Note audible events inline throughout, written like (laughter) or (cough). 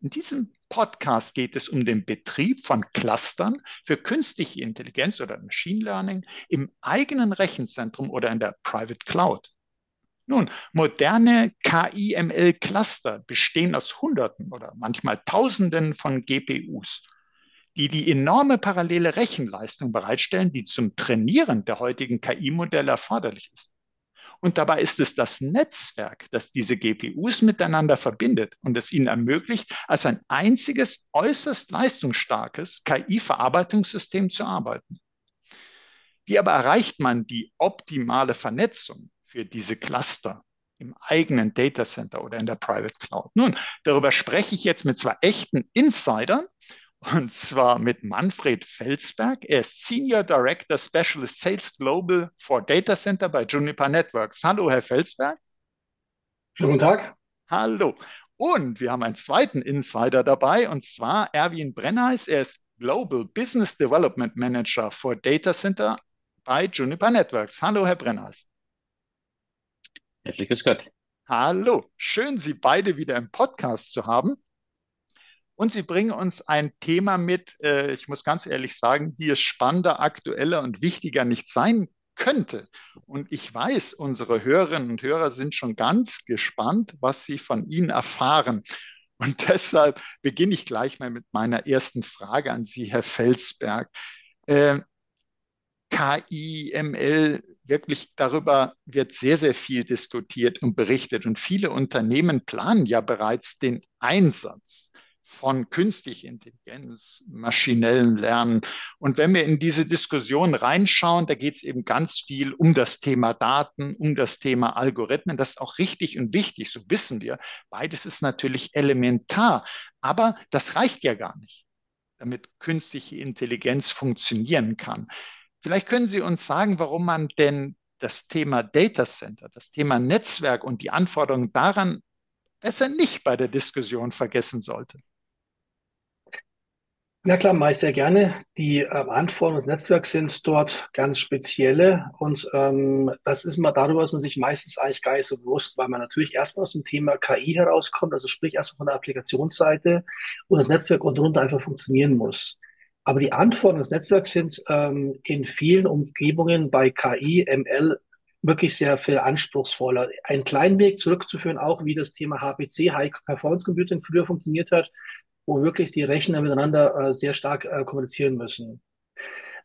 In diesem Podcast geht es um den Betrieb von Clustern für künstliche Intelligenz oder Machine Learning im eigenen Rechenzentrum oder in der Private Cloud. Nun, moderne KI-ML-Cluster bestehen aus Hunderten oder manchmal Tausenden von GPUs die die enorme parallele Rechenleistung bereitstellen, die zum Trainieren der heutigen KI-Modelle erforderlich ist. Und dabei ist es das Netzwerk, das diese GPUs miteinander verbindet und es ihnen ermöglicht, als ein einziges äußerst leistungsstarkes KI-Verarbeitungssystem zu arbeiten. Wie aber erreicht man die optimale Vernetzung für diese Cluster im eigenen Datacenter oder in der Private Cloud? Nun, darüber spreche ich jetzt mit zwei echten Insidern und zwar mit Manfred Felsberg. Er ist Senior Director Specialist Sales Global for Data Center bei Juniper Networks. Hallo, Herr Felsberg. Schönen guten Tag. Hallo. Und wir haben einen zweiten Insider dabei, und zwar Erwin Brennheis. Er ist Global Business Development Manager for Data Center bei Juniper Networks. Hallo, Herr Brennheis. Herzlich grüß Gott. Hallo. Schön, Sie beide wieder im Podcast zu haben. Und Sie bringen uns ein Thema mit, äh, ich muss ganz ehrlich sagen, wie es spannender, aktueller und wichtiger nicht sein könnte. Und ich weiß, unsere Hörerinnen und Hörer sind schon ganz gespannt, was sie von Ihnen erfahren. Und (laughs) deshalb beginne ich gleich mal mit meiner ersten Frage an Sie, Herr Felsberg. Äh, KI, ML, wirklich darüber wird sehr, sehr viel diskutiert und berichtet. Und viele Unternehmen planen ja bereits den Einsatz von künstlicher Intelligenz, maschinellen Lernen. Und wenn wir in diese Diskussion reinschauen, da geht es eben ganz viel um das Thema Daten, um das Thema Algorithmen. Das ist auch richtig und wichtig, so wissen wir. Beides ist natürlich elementar, aber das reicht ja gar nicht, damit künstliche Intelligenz funktionieren kann. Vielleicht können Sie uns sagen, warum man denn das Thema Data Center, das Thema Netzwerk und die Anforderungen daran besser nicht bei der Diskussion vergessen sollte. Ja klar, meist sehr gerne. Die äh, Anforderungen des Netzwerks sind dort ganz spezielle und ähm, das ist mal darüber, dass man sich meistens eigentlich gar nicht so bewusst, weil man natürlich erstmal aus dem Thema KI herauskommt, also sprich erstmal von der Applikationsseite und das Netzwerk unten drunter einfach funktionieren muss. Aber die Anforderungen des Netzwerks sind ähm, in vielen Umgebungen bei KI, ML wirklich sehr viel anspruchsvoller. Einen kleinen Weg zurückzuführen, auch wie das Thema HPC, High Performance Computing, früher funktioniert hat, wo wirklich die Rechner miteinander äh, sehr stark äh, kommunizieren müssen.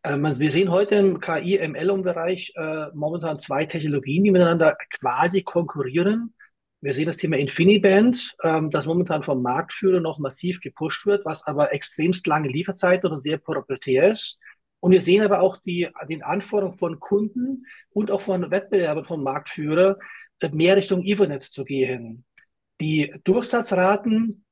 Ähm, wir sehen heute im KI-ML-Bereich äh, momentan zwei Technologien, die miteinander quasi konkurrieren. Wir sehen das Thema InfiniBand, ähm, das momentan vom Marktführer noch massiv gepusht wird, was aber extremst lange Lieferzeiten und sehr proprietär ist. Und wir sehen aber auch die, den Anforderungen von Kunden und auch von Wettbewerbern vom Marktführer, äh, mehr Richtung Ethernet zu gehen. Die Durchsatzraten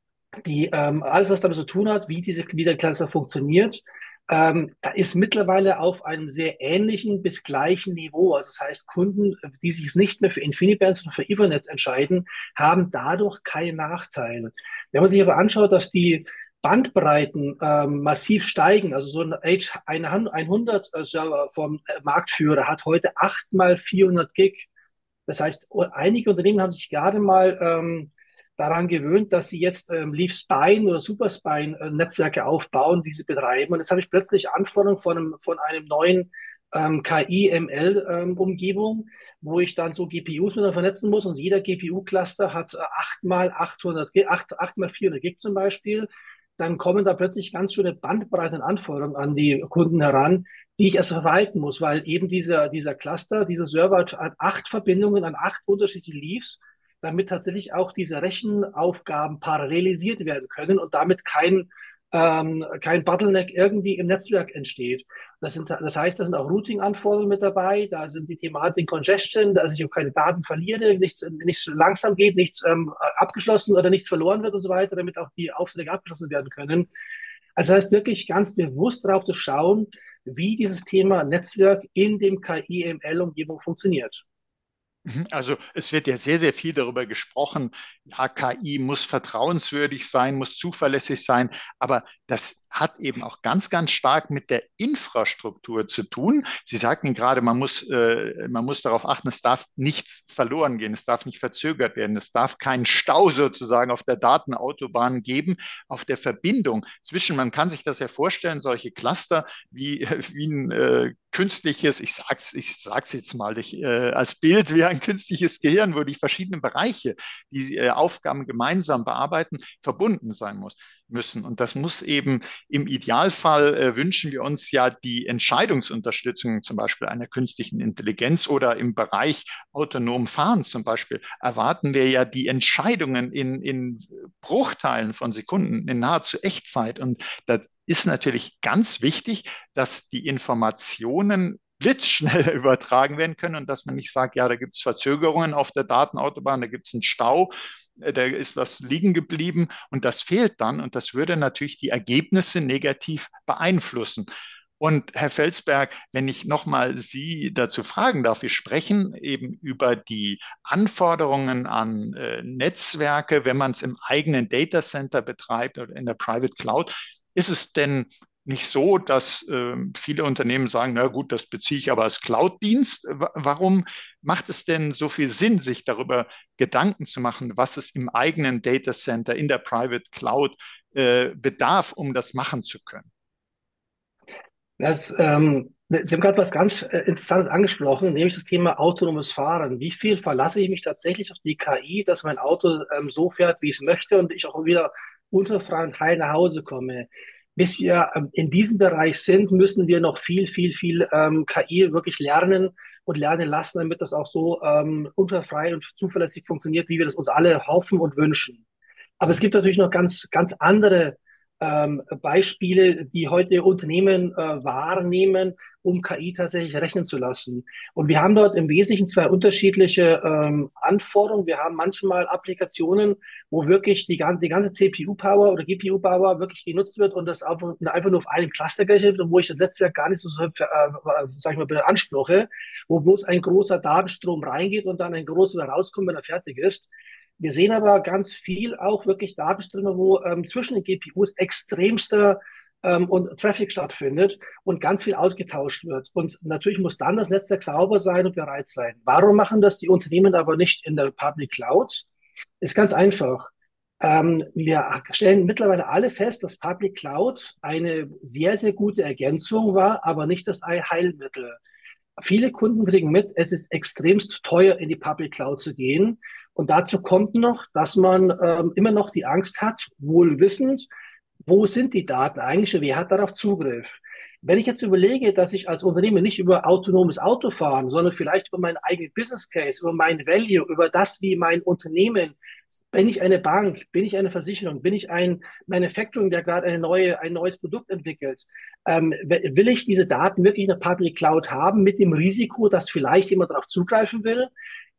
die ähm, alles, was damit zu tun hat, wie diese wie der Cluster funktioniert, ähm, ist mittlerweile auf einem sehr ähnlichen bis gleichen Niveau. Also das heißt, Kunden, die sich nicht mehr für InfiniBand, sondern für Ethernet entscheiden, haben dadurch keinen Nachteil. Wenn man sich aber anschaut, dass die Bandbreiten ähm, massiv steigen, also so ein H100 Server vom Marktführer hat heute 8 mal 400 Gig. Das heißt, einige Unternehmen haben sich gerade mal ähm, daran gewöhnt, dass sie jetzt ähm, Leaf Spine oder Super Spine äh, Netzwerke aufbauen, die sie betreiben. Und jetzt habe ich plötzlich Anforderungen von einem, von einem neuen ähm, KI-ML-Umgebung, ähm, wo ich dann so GPUs miteinander vernetzen muss und jeder GPU-Cluster hat äh, 8 mal 800, 8, 8 mal 400 Gig zum Beispiel. Dann kommen da plötzlich ganz schöne Bandbreiten Anforderungen an die Kunden heran, die ich erst verwalten muss, weil eben dieser, dieser Cluster, dieser Server hat acht Verbindungen an acht unterschiedliche Leaves damit tatsächlich auch diese Rechenaufgaben parallelisiert werden können und damit kein, ähm, kein Bottleneck irgendwie im Netzwerk entsteht. Das, sind, das heißt, da sind auch Routing-Anforderungen mit dabei, da sind die Thematik Congestion, dass ich auch keine Daten verliere, nichts, nichts langsam geht, nichts ähm, abgeschlossen oder nichts verloren wird und so weiter, damit auch die Aufträge abgeschlossen werden können. Also das heißt wirklich ganz bewusst darauf zu schauen, wie dieses Thema Netzwerk in dem KI-ML-Umgebung funktioniert. Mhm. Also es wird ja sehr, sehr viel darüber gesprochen, ja, KI muss vertrauenswürdig sein, muss zuverlässig sein, aber das hat eben auch ganz, ganz stark mit der Infrastruktur zu tun. Sie sagten gerade, man muss, äh, man muss darauf achten, es darf nichts verloren gehen, es darf nicht verzögert werden, es darf keinen Stau sozusagen auf der Datenautobahn geben, auf der Verbindung zwischen, man kann sich das ja vorstellen, solche Cluster wie, (laughs) wie ein äh, künstliches, ich sag's, ich sag's jetzt mal ich, äh, als Bild wie ein künstliches Gehirn, wo die verschiedenen Bereiche, die äh, Aufgaben gemeinsam bearbeiten, verbunden sein muss müssen. Und das muss eben im Idealfall äh, wünschen wir uns ja die Entscheidungsunterstützung zum Beispiel einer künstlichen Intelligenz oder im Bereich autonom Fahren zum Beispiel erwarten wir ja die Entscheidungen in, in Bruchteilen von Sekunden, in nahezu Echtzeit. Und das ist natürlich ganz wichtig, dass die Informationen blitzschnell (laughs) übertragen werden können und dass man nicht sagt, ja, da gibt es Verzögerungen auf der Datenautobahn, da gibt es einen Stau da ist was liegen geblieben und das fehlt dann und das würde natürlich die Ergebnisse negativ beeinflussen. Und Herr Felsberg, wenn ich nochmal Sie dazu fragen darf, wir sprechen eben über die Anforderungen an äh, Netzwerke, wenn man es im eigenen Datacenter betreibt oder in der Private Cloud. Ist es denn nicht so, dass äh, viele Unternehmen sagen, na gut, das beziehe ich aber als Cloud-Dienst. Warum macht es denn so viel Sinn, sich darüber Gedanken zu machen, was es im eigenen Data Center, in der Private Cloud äh, bedarf, um das machen zu können? Das, ähm, Sie haben gerade was ganz äh, Interessantes angesprochen, nämlich das Thema autonomes Fahren. Wie viel verlasse ich mich tatsächlich auf die KI, dass mein Auto ähm, so fährt, wie es möchte und ich auch wieder unter freien Heil nach Hause komme? Bis wir ähm, in diesem Bereich sind, müssen wir noch viel, viel, viel ähm, KI wirklich lernen und lernen lassen, damit das auch so ähm, unterfrei und zuverlässig funktioniert, wie wir das uns alle hoffen und wünschen. Aber es gibt natürlich noch ganz, ganz andere ähm, Beispiele, die heute Unternehmen äh, wahrnehmen, um KI tatsächlich rechnen zu lassen. Und wir haben dort im Wesentlichen zwei unterschiedliche ähm, Anforderungen. Wir haben manchmal Applikationen, wo wirklich die, ganze, die ganze CPU-Power oder GPU-Power wirklich genutzt wird und das einfach, nur auf einem Cluster gerechnet wird und wo ich das Netzwerk gar nicht so, äh, sag ich mal, beanspruche, wo bloß ein großer Datenstrom reingeht und dann ein großer rauskommt, wenn er fertig ist. Wir sehen aber ganz viel auch wirklich Datenströme, wo ähm, zwischen den GPUs extremster ähm, und Traffic stattfindet und ganz viel ausgetauscht wird. Und natürlich muss dann das Netzwerk sauber sein und bereit sein. Warum machen das die Unternehmen aber nicht in der Public Cloud? Ist ganz einfach. Ähm, wir stellen mittlerweile alle fest, dass Public Cloud eine sehr, sehr gute Ergänzung war, aber nicht das Heilmittel. Viele Kunden kriegen mit, es ist extremst teuer, in die Public Cloud zu gehen. Und dazu kommt noch, dass man ähm, immer noch die Angst hat, wohl wissend, wo sind die Daten eigentlich und wer hat darauf Zugriff? Wenn ich jetzt überlege, dass ich als Unternehmen nicht über autonomes Autofahren, sondern vielleicht über meinen eigenen Business Case, über mein Value, über das, wie mein Unternehmen, bin ich eine Bank, bin ich eine Versicherung, bin ich ein Manufacturing, der gerade eine neue, ein neues Produkt entwickelt, ähm, will ich diese Daten wirklich in der Public Cloud haben mit dem Risiko, dass vielleicht jemand darauf zugreifen will?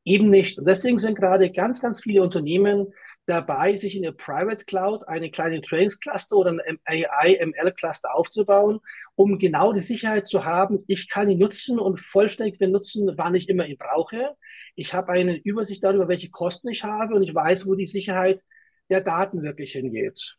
Eben nicht. Und deswegen sind gerade ganz, ganz viele Unternehmen dabei, sich in der Private Cloud eine kleine Trainingscluster oder ein AI-ML-Cluster aufzubauen, um genau die Sicherheit zu haben, ich kann ihn nutzen und vollständig benutzen, wann ich immer ihn brauche. Ich habe eine Übersicht darüber, welche Kosten ich habe und ich weiß, wo die Sicherheit der Daten wirklich hingeht.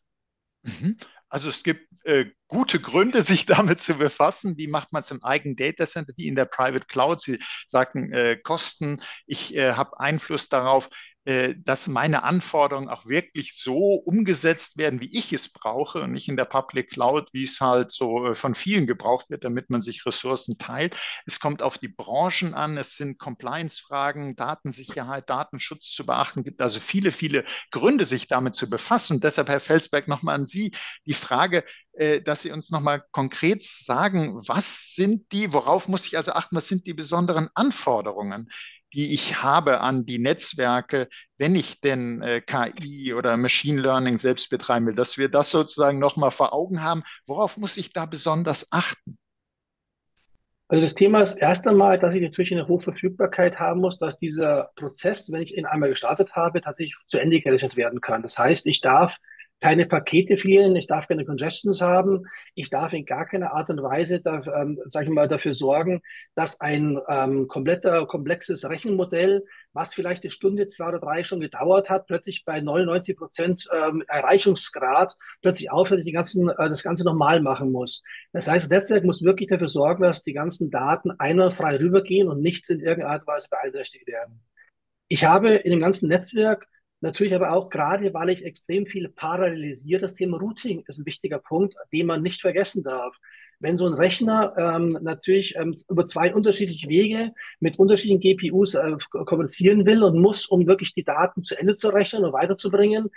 Mhm. Also es gibt äh, gute Gründe, (laughs) sich damit zu befassen. Wie macht man es im eigenen Datacenter, wie in der Private Cloud? Sie sagten äh, Kosten. Ich äh, habe Einfluss darauf, dass meine Anforderungen auch wirklich so umgesetzt werden, wie ich es brauche und nicht in der Public Cloud, wie es halt so äh, von vielen gebraucht wird, damit man sich Ressourcen teilt. Es kommt auf die Branchen an, es sind Compliance-Fragen, Datensicherheit, Datenschutz zu beachten. Es gibt also viele, viele Gründe, sich damit zu befassen. Deshalb, Herr Felsberg, nochmal an Sie die Frage, äh, dass Sie uns nochmal konkret sagen, was sind die, worauf muss ich also achten, was sind die besonderen Anforderungen die ich habe an die Netzwerke, wenn ich denn äh, KI oder Machine Learning selbst betreiben will, dass wir das sozusagen nochmal vor Augen haben. Worauf muss ich da besonders achten? Also das Thema ist erst einmal, dass ich natürlich eine hohe Verfügbarkeit haben muss, dass dieser Prozess, wenn ich ihn einmal gestartet habe, tatsächlich zu Ende gerechnet werden kann. Das heißt, ich darf keine Pakete fehlen, ich darf keine Congestions haben, ich darf in gar keiner Art und Weise, da, ähm, sag ich mal, dafür sorgen, dass ein ähm, kompletter, komplexes Rechenmodell, was vielleicht eine Stunde, zwei oder drei schon gedauert hat, plötzlich bei 99 Prozent ähm, Erreichungsgrad plötzlich aufhört, die ganzen, äh, das Ganze nochmal machen muss. Das heißt, das Netzwerk muss wirklich dafür sorgen, dass die ganzen Daten einwandfrei rübergehen und nichts in irgendeiner Art und Weise beeinträchtigt werden. Ich habe in dem ganzen Netzwerk Natürlich aber auch gerade, weil ich extrem viel parallelisiere, das Thema Routing ist ein wichtiger Punkt, den man nicht vergessen darf. Wenn so ein Rechner ähm, natürlich ähm, über zwei unterschiedliche Wege mit unterschiedlichen GPUs äh, kommunizieren will und muss, um wirklich die Daten zu Ende zu rechnen und weiterzubringen,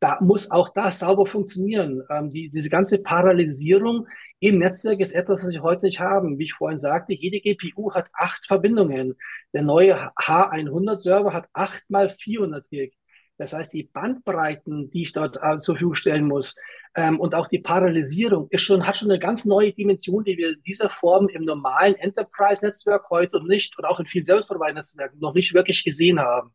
da muss auch das sauber funktionieren. Ähm, die, diese ganze Parallelisierung im Netzwerk ist etwas, was wir heute nicht haben. Wie ich vorhin sagte, jede GPU hat acht Verbindungen. Der neue H100-Server hat acht mal 400 Gig. Das heißt, die Bandbreiten, die ich dort äh, zur Verfügung stellen muss ähm, und auch die Parallelisierung ist schon, hat schon eine ganz neue Dimension, die wir in dieser Form im normalen Enterprise-Netzwerk heute und nicht und auch in vielen Service-Provider-Netzwerken noch nicht wirklich gesehen haben.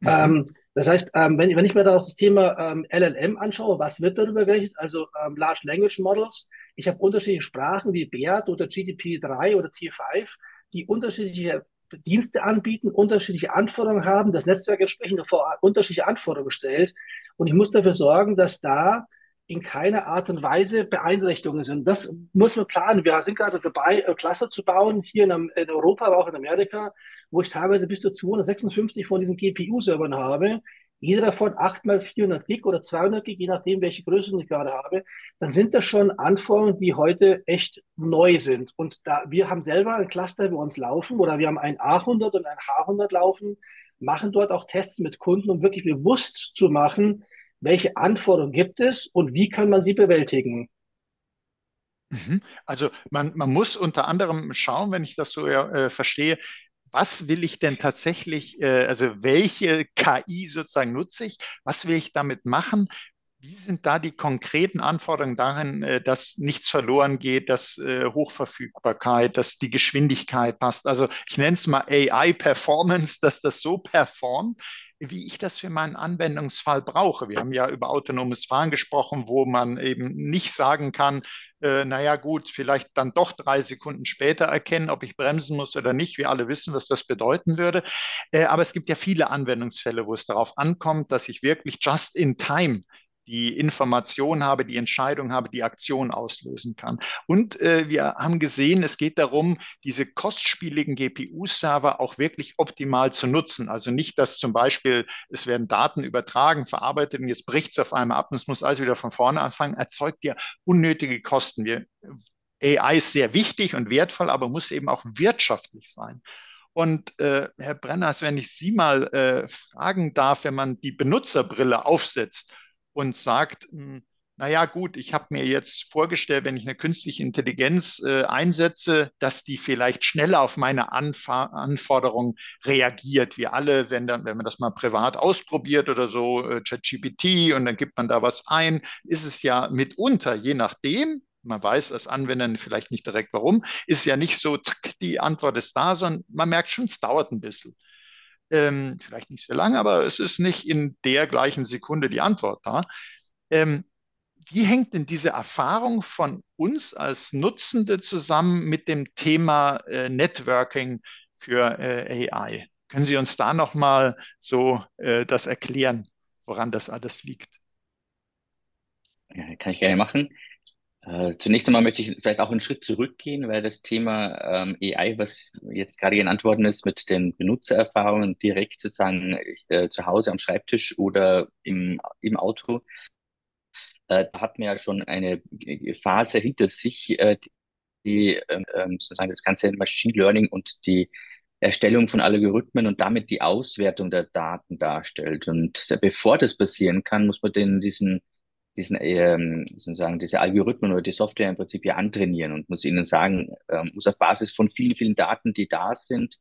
Mhm. Ähm, das heißt, ähm, wenn, wenn, ich mir da auch das Thema ähm, LLM anschaue, was wird darüber geredet? Also ähm, Large Language Models. Ich habe unterschiedliche Sprachen wie BERT oder GDP3 oder T5, die unterschiedliche Dienste anbieten, unterschiedliche Anforderungen haben, das Netzwerk entsprechend vor unterschiedliche Anforderungen stellt. Und ich muss dafür sorgen, dass da in keiner Art und Weise Beeinträchtigungen sind. Das muss man planen. Wir sind gerade dabei, äh, Cluster zu bauen, hier in, in Europa, aber auch in Amerika, wo ich teilweise bis zu 256 von diesen GPU-Servern habe, jeder davon 8 mal 400 Gig oder 200 Gig, je nachdem, welche Größe ich gerade habe, dann sind das schon Anforderungen, die heute echt neu sind. Und da wir haben selber ein Cluster bei uns laufen oder wir haben ein A100 und ein H100 laufen, machen dort auch Tests mit Kunden, um wirklich bewusst zu machen, welche Anforderungen gibt es und wie kann man sie bewältigen. Mhm. Also man, man muss unter anderem schauen, wenn ich das so äh, verstehe, was will ich denn tatsächlich, äh, also welche KI sozusagen nutze ich, was will ich damit machen, wie sind da die konkreten Anforderungen darin, äh, dass nichts verloren geht, dass äh, Hochverfügbarkeit, dass die Geschwindigkeit passt? Also ich nenne es mal AI-Performance, (laughs) dass das so performt, wie ich das für meinen Anwendungsfall brauche. Wir haben ja über autonomes Fahren gesprochen, wo man eben nicht sagen kann, äh, naja gut, vielleicht dann doch drei Sekunden später erkennen, ob ich bremsen muss oder nicht. Wir alle wissen, was das bedeuten würde. Äh, aber es gibt ja viele Anwendungsfälle, wo es darauf ankommt, dass ich wirklich just in time die Information habe, die Entscheidung habe, die Aktion auslösen kann. Und äh, wir haben gesehen, es geht darum, diese kostspieligen GPU-Server auch wirklich optimal zu nutzen. Also nicht, dass zum Beispiel es werden Daten übertragen, verarbeitet und jetzt bricht es auf einmal ab und es muss alles wieder von vorne anfangen, erzeugt ja unnötige Kosten. Wir, AI ist sehr wichtig und wertvoll, aber muss eben auch wirtschaftlich sein. Und äh, Herr Brenners, wenn ich Sie mal äh, fragen darf, wenn man die Benutzerbrille aufsetzt und sagt, hm, naja gut, ich habe mir jetzt vorgestellt, wenn ich eine künstliche Intelligenz äh, einsetze, dass die vielleicht schneller auf meine Anfa Anforderungen reagiert. Wir alle, wenn, dann, wenn man das mal privat ausprobiert oder so, äh, ChatGPT und dann gibt man da was ein, ist es ja mitunter, je nachdem, man weiß als Anwender vielleicht nicht direkt warum, ist ja nicht so, zack, die Antwort ist da, sondern man merkt schon, es dauert ein bisschen. Ähm, vielleicht nicht sehr lange, aber es ist nicht in der gleichen Sekunde die Antwort da. Ähm, wie hängt denn diese Erfahrung von uns als Nutzende zusammen mit dem Thema äh, Networking für äh, AI? Können Sie uns da nochmal so äh, das erklären, woran das alles liegt? Ja, kann ich gerne machen. Äh, zunächst einmal möchte ich vielleicht auch einen Schritt zurückgehen, weil das Thema ähm, AI, was jetzt gerade genannt worden ist, mit den Benutzererfahrungen direkt sozusagen äh, zu Hause am Schreibtisch oder im, im Auto, äh, da hat man ja schon eine Phase hinter sich, äh, die ähm, ähm, sozusagen das ganze Machine Learning und die Erstellung von Algorithmen und damit die Auswertung der Daten darstellt. Und bevor das passieren kann, muss man den diesen diesen, ähm, sozusagen diese Algorithmen oder die Software im Prinzip hier antrainieren und muss ihnen sagen, ähm, muss auf Basis von vielen, vielen Daten, die da sind,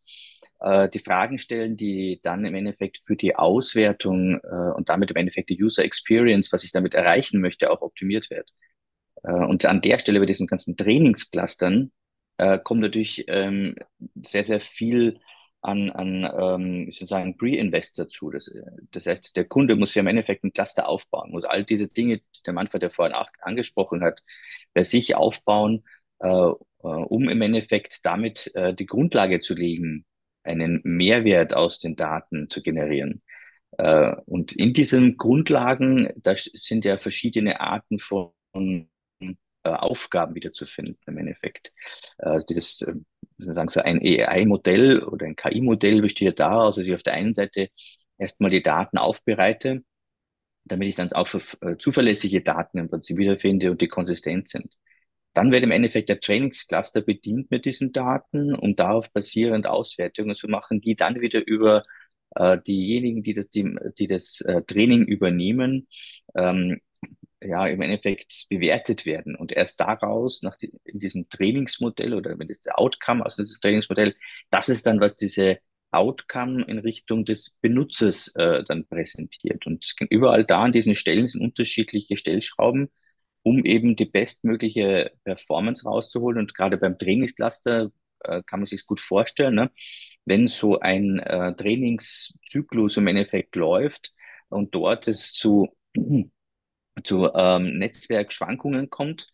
äh, die Fragen stellen, die dann im Endeffekt für die Auswertung äh, und damit im Endeffekt die User Experience, was ich damit erreichen möchte, auch optimiert wird. Äh, und an der Stelle bei diesen ganzen Trainingsclustern äh, kommt natürlich ähm, sehr, sehr viel an, an ähm, sozusagen Pre-Invest dazu. Das, das heißt, der Kunde muss ja im Endeffekt ein Cluster aufbauen, muss all diese Dinge, die der Manfred ja vorhin auch angesprochen hat, bei sich aufbauen, äh, äh, um im Endeffekt damit äh, die Grundlage zu legen, einen Mehrwert aus den Daten zu generieren. Äh, und in diesen Grundlagen, da sind ja verschiedene Arten von äh, Aufgaben wiederzufinden im Endeffekt. Äh, dieses, äh, sagen so ein AI-Modell oder ein KI-Modell besteht daraus, dass ich auf der einen Seite erstmal die Daten aufbereite, damit ich dann auch äh, zuverlässige Daten im Prinzip wiederfinde und die konsistent sind. Dann wird im Endeffekt der Trainingscluster bedient mit diesen Daten, um darauf basierend Auswertungen zu machen, die dann wieder über äh, diejenigen, die das, die, die das äh, Training übernehmen, ähm, ja, im Endeffekt bewertet werden. Und erst daraus, nach die, in diesem Trainingsmodell oder wenn das der Outcome aus diesem Trainingsmodell, das ist dann, was diese Outcome in Richtung des Benutzers äh, dann präsentiert. Und überall da an diesen Stellen sind unterschiedliche Stellschrauben, um eben die bestmögliche Performance rauszuholen. Und gerade beim Trainingscluster äh, kann man sich gut vorstellen, ne? wenn so ein äh, Trainingszyklus im Endeffekt läuft und dort es zu, zu ähm, Netzwerkschwankungen kommt,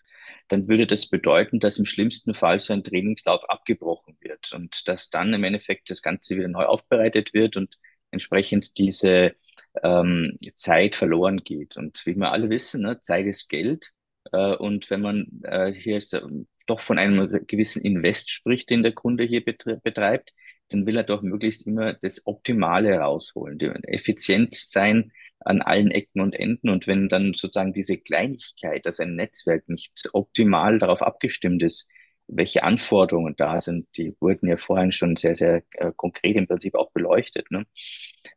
dann würde das bedeuten, dass im schlimmsten Fall so ein Trainingslauf abgebrochen wird und dass dann im Endeffekt das Ganze wieder neu aufbereitet wird und entsprechend diese ähm, Zeit verloren geht. Und wie wir alle wissen, ne, Zeit ist Geld. Äh, und wenn man äh, hier ist, äh, doch von einem gewissen Invest spricht, den der Kunde hier betreibt, dann will er doch möglichst immer das Optimale rausholen, effizient sein an allen Ecken und Enden. Und wenn dann sozusagen diese Kleinigkeit, dass ein Netzwerk nicht optimal darauf abgestimmt ist, welche Anforderungen da sind, die wurden ja vorhin schon sehr, sehr äh, konkret im Prinzip auch beleuchtet. Ne?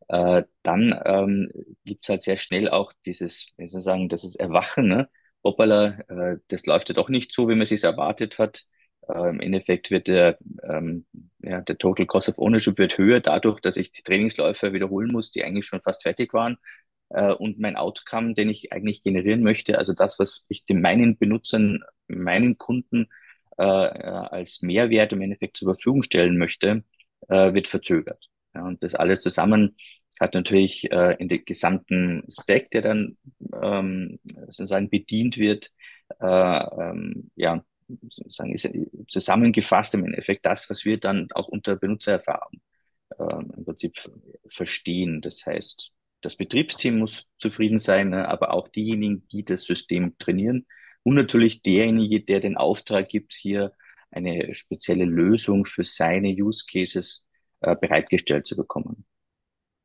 Äh, dann ähm, gibt es halt sehr schnell auch dieses, wie soll ich sagen, das ist Erwachen, ne? hoppala, äh, das läuft ja doch nicht so, wie man sich erwartet hat. Äh, Im Endeffekt wird der, ähm, ja, der Total Cost of Ownership wird höher dadurch, dass ich die Trainingsläufe wiederholen muss, die eigentlich schon fast fertig waren. Äh, und mein Outcome, den ich eigentlich generieren möchte, also das, was ich den meinen Benutzern, meinen Kunden äh, als Mehrwert im Endeffekt zur Verfügung stellen möchte, äh, wird verzögert. Ja, und das alles zusammen hat natürlich äh, in den gesamten Stack, der dann ähm, sozusagen bedient wird, äh, ähm, ja, sozusagen ist zusammengefasst im Endeffekt das, was wir dann auch unter Benutzererfahrung äh, im Prinzip verstehen. Das heißt, das Betriebsteam muss zufrieden sein, ne, aber auch diejenigen, die das System trainieren und natürlich derjenige, der den Auftrag gibt, hier eine spezielle Lösung für seine Use Cases äh, bereitgestellt zu bekommen.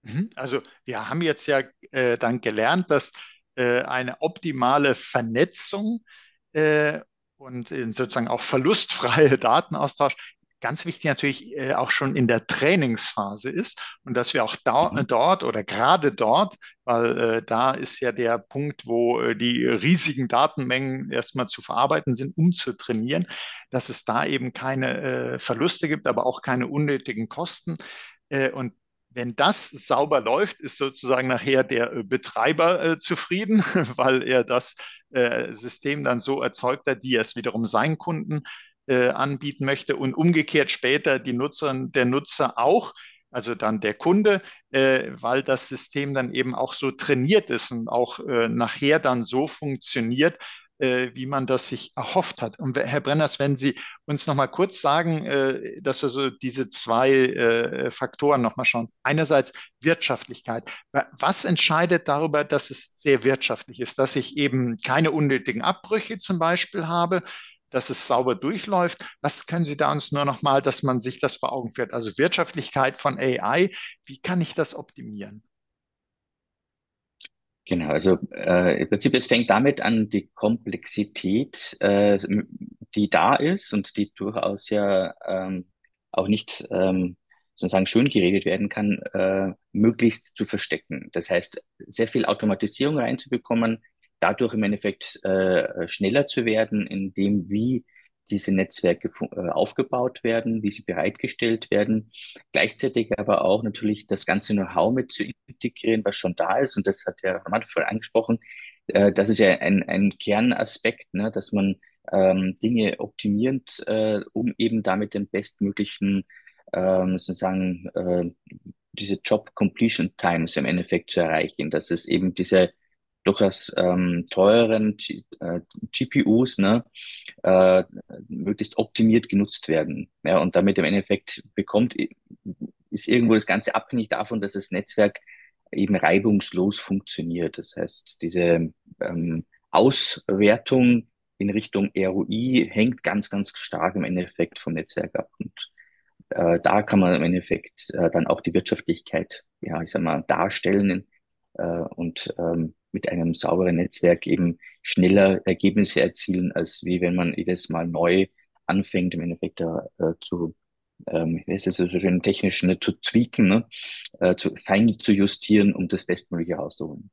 Mhm. Also wir haben jetzt ja äh, dann gelernt, dass äh, eine optimale Vernetzung äh, und sozusagen auch verlustfreie (laughs) Datenaustausch ganz wichtig natürlich äh, auch schon in der Trainingsphase ist und dass wir auch da, mhm. dort oder gerade dort, weil äh, da ist ja der Punkt, wo äh, die riesigen Datenmengen erstmal zu verarbeiten sind, um zu trainieren, dass es da eben keine äh, Verluste gibt, aber auch keine unnötigen Kosten. Äh, und wenn das sauber läuft, ist sozusagen nachher der äh, Betreiber äh, zufrieden, (laughs) weil er das äh, System dann so erzeugt hat, wie er es wiederum seinen Kunden äh, anbieten möchte und umgekehrt später die Nutzerin, der Nutzer auch, also dann der Kunde, äh, weil das System dann eben auch so trainiert ist und auch äh, nachher dann so funktioniert, äh, wie man das sich erhofft hat. Und Herr Brenners, wenn Sie uns noch mal kurz sagen, äh, dass wir so diese zwei Faktoren noch mal schauen. Einerseits Wirtschaftlichkeit. Was entscheidet darüber, dass es sehr wirtschaftlich ist, dass ich eben keine unnötigen Abbrüche zum Beispiel habe, dass es sauber durchläuft. Was können Sie da uns nur noch mal, dass man sich das vor Augen führt? Also Wirtschaftlichkeit von AI, wie kann ich das optimieren? Genau, also äh, im Prinzip, es fängt damit an, die Komplexität, äh, die da ist und die durchaus ja ähm, auch nicht ähm, sozusagen schön geredet werden kann, äh, möglichst zu verstecken. Das heißt, sehr viel Automatisierung reinzubekommen, dadurch im Endeffekt äh, schneller zu werden, in dem, wie diese Netzwerke äh, aufgebaut werden, wie sie bereitgestellt werden. Gleichzeitig aber auch natürlich das ganze Know-how mit zu integrieren, was schon da ist. Und das hat ja Roman vorhin angesprochen. Äh, das ist ja ein, ein Kernaspekt, ne, dass man ähm, Dinge optimierend, äh, um eben damit den bestmöglichen ähm, sozusagen äh, diese Job Completion Times im Endeffekt zu erreichen, dass es eben diese durchaus ähm, teureren G äh, GPUs ne, äh, möglichst optimiert genutzt werden. Ja, und damit im Endeffekt bekommt, ist irgendwo das Ganze abhängig davon, dass das Netzwerk eben reibungslos funktioniert. Das heißt, diese ähm, Auswertung in Richtung ROI hängt ganz, ganz stark im Endeffekt vom Netzwerk ab. Und äh, da kann man im Endeffekt äh, dann auch die Wirtschaftlichkeit, ja, ich sag mal, darstellen und ähm, mit einem sauberen Netzwerk eben schneller Ergebnisse erzielen, als wie wenn man jedes Mal neu anfängt, im Endeffekt da äh, zu, ähm, wie heißt es so schön technisch, ne, zu tweaken, ne, äh, zu, fein zu justieren, um das Bestmögliche rauszuholen.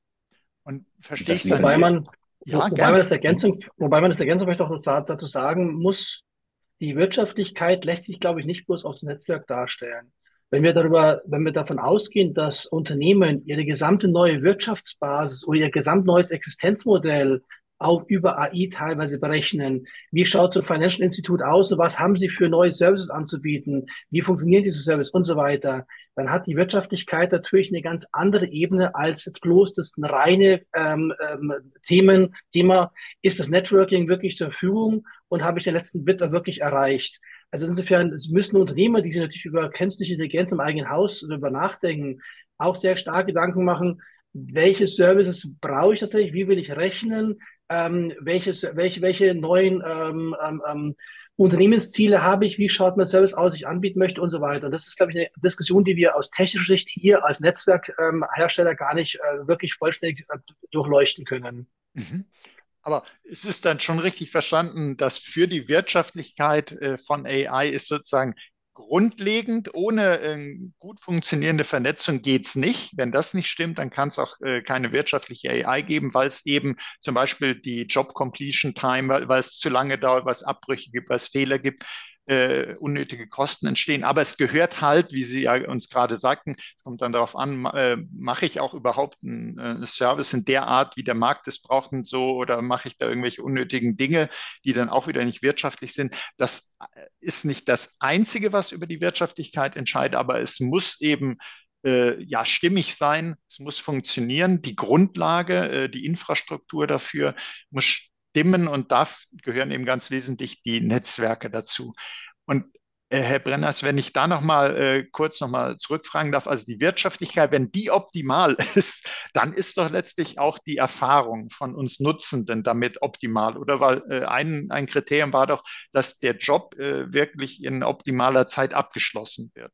Und verstehst du, wobei man, ja, wobei man das Ergänzung, wobei man das Ergänzung vielleicht auch dazu sagen muss, die Wirtschaftlichkeit lässt sich, glaube ich, nicht bloß aufs Netzwerk darstellen. Wenn wir darüber, wenn wir davon ausgehen, dass Unternehmen ihre gesamte neue Wirtschaftsbasis oder ihr gesamt neues Existenzmodell auch über AI teilweise berechnen. Wie schaut so ein Financial Institute aus und was haben sie für neue Services anzubieten? Wie funktionieren diese Services und so weiter? Dann hat die Wirtschaftlichkeit natürlich eine ganz andere Ebene als jetzt bloß das reine ähm, ähm, Themen, Thema, ist das Networking wirklich zur Verfügung und habe ich den letzten Bit wirklich erreicht? Also insofern müssen Unternehmer, die sich natürlich über künstliche Intelligenz im eigenen Haus darüber nachdenken, auch sehr stark Gedanken machen, welche Services brauche ich tatsächlich, wie will ich rechnen, ähm, welches, welche, welche neuen ähm, ähm, ähm, Unternehmensziele habe ich, wie schaut mein Service aus, ich anbieten möchte und so weiter. Und das ist, glaube ich, eine Diskussion, die wir aus technischer Sicht hier als Netzwerkhersteller ähm, gar nicht äh, wirklich vollständig äh, durchleuchten können. Mhm. Aber es ist dann schon richtig verstanden, dass für die Wirtschaftlichkeit äh, von AI ist sozusagen grundlegend, ohne äh, gut funktionierende Vernetzung geht es nicht. Wenn das nicht stimmt, dann kann es auch äh, keine wirtschaftliche AI geben, weil es eben zum Beispiel die Job Completion Time, weil es zu lange dauert, weil es Abbrüche gibt, weil es Fehler gibt äh, unnötige Kosten entstehen. Aber es gehört halt, wie Sie ja uns gerade sagten, es kommt dann darauf an, äh, mache ich auch überhaupt einen äh, Service in der Art, wie der Markt es braucht und so, oder mache ich da irgendwelche unnötigen Dinge, die dann auch wieder nicht wirtschaftlich sind. Das äh, ist nicht das Einzige, was über die Wirtschaftlichkeit entscheidet, aber es muss eben äh, ja stimmig sein, es muss funktionieren. Die Grundlage, äh, die Infrastruktur dafür muss stimmen und da gehören eben ganz wesentlich die Netzwerke dazu. Und äh, Herr Brenners, wenn ich da noch mal äh, kurz noch mal zurückfragen darf, also die Wirtschaftlichkeit, wenn die optimal (laughs) ist, dann ist doch letztlich auch die Erfahrung von uns Nutzenden damit optimal, oder? Weil äh, ein, ein Kriterium war doch, dass der Job äh, wirklich in optimaler Zeit abgeschlossen wird.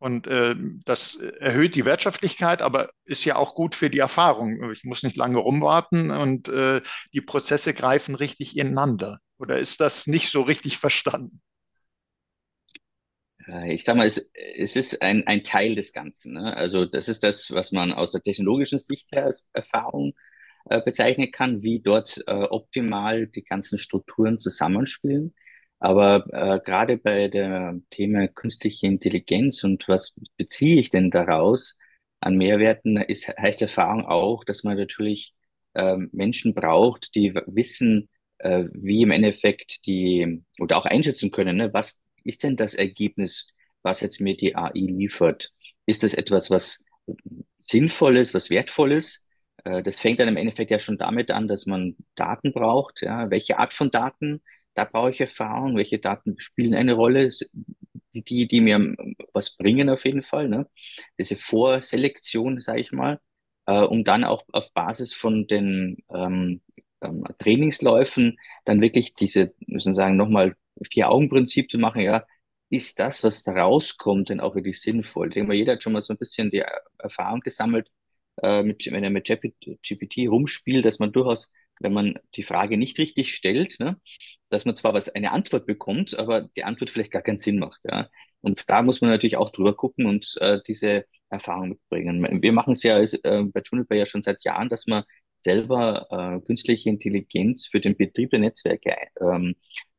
Und äh, das erhöht die Wirtschaftlichkeit, aber ist ja auch gut für die Erfahrung. Ich muss nicht lange rumwarten und äh, die Prozesse greifen richtig ineinander. Oder ist das nicht so richtig verstanden? Ich sage mal, es, es ist ein, ein Teil des Ganzen. Ne? Also das ist das, was man aus der technologischen Sicht her als Erfahrung äh, bezeichnen kann, wie dort äh, optimal die ganzen Strukturen zusammenspielen. Aber äh, gerade bei der Thema künstliche Intelligenz und was beziehe ich denn daraus an Mehrwerten, ist, heißt Erfahrung auch, dass man natürlich äh, Menschen braucht, die wissen, äh, wie im Endeffekt die oder auch einschätzen können, ne, was ist denn das Ergebnis, was jetzt mir die AI liefert? Ist das etwas, was sinnvolles, was wertvolles? Äh, das fängt dann im Endeffekt ja schon damit an, dass man Daten braucht. Ja, welche Art von Daten? Da brauche ich Erfahrung, welche Daten spielen eine Rolle, die, die mir was bringen auf jeden Fall, ne? Diese Vorselektion, sage ich mal, äh, um dann auch auf Basis von den ähm, ähm, Trainingsläufen dann wirklich diese, müssen sagen, nochmal Vier-Augen-Prinzip zu machen, ja, ist das, was da rauskommt, denn auch wirklich sinnvoll? Ich denke mal, jeder hat schon mal so ein bisschen die Erfahrung gesammelt, äh, mit, wenn er mit GPT rumspielt, dass man durchaus wenn man die Frage nicht richtig stellt, ne, dass man zwar was eine Antwort bekommt, aber die Antwort vielleicht gar keinen Sinn macht. Ja. Und da muss man natürlich auch drüber gucken und äh, diese Erfahrung mitbringen. Wir machen es ja äh, bei Juniper ja schon seit Jahren, dass man selber äh, künstliche Intelligenz für den Betrieb der Netzwerke ähm,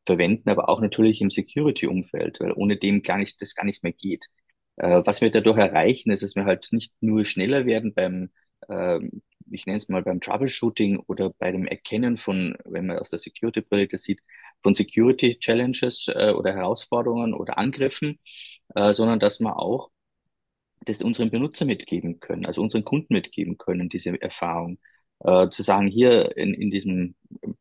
verwenden, aber auch natürlich im Security-Umfeld, weil ohne dem gar nicht, das gar nicht mehr geht. Äh, was wir dadurch erreichen, ist, dass wir halt nicht nur schneller werden beim ähm, ich nenne es mal beim Troubleshooting oder bei dem Erkennen von, wenn man aus der Security-Brille das sieht, von Security Challenges äh, oder Herausforderungen oder Angriffen, äh, sondern dass man auch das unseren Benutzer mitgeben können, also unseren Kunden mitgeben können, diese Erfahrung. Äh, zu sagen, hier in, in diesem,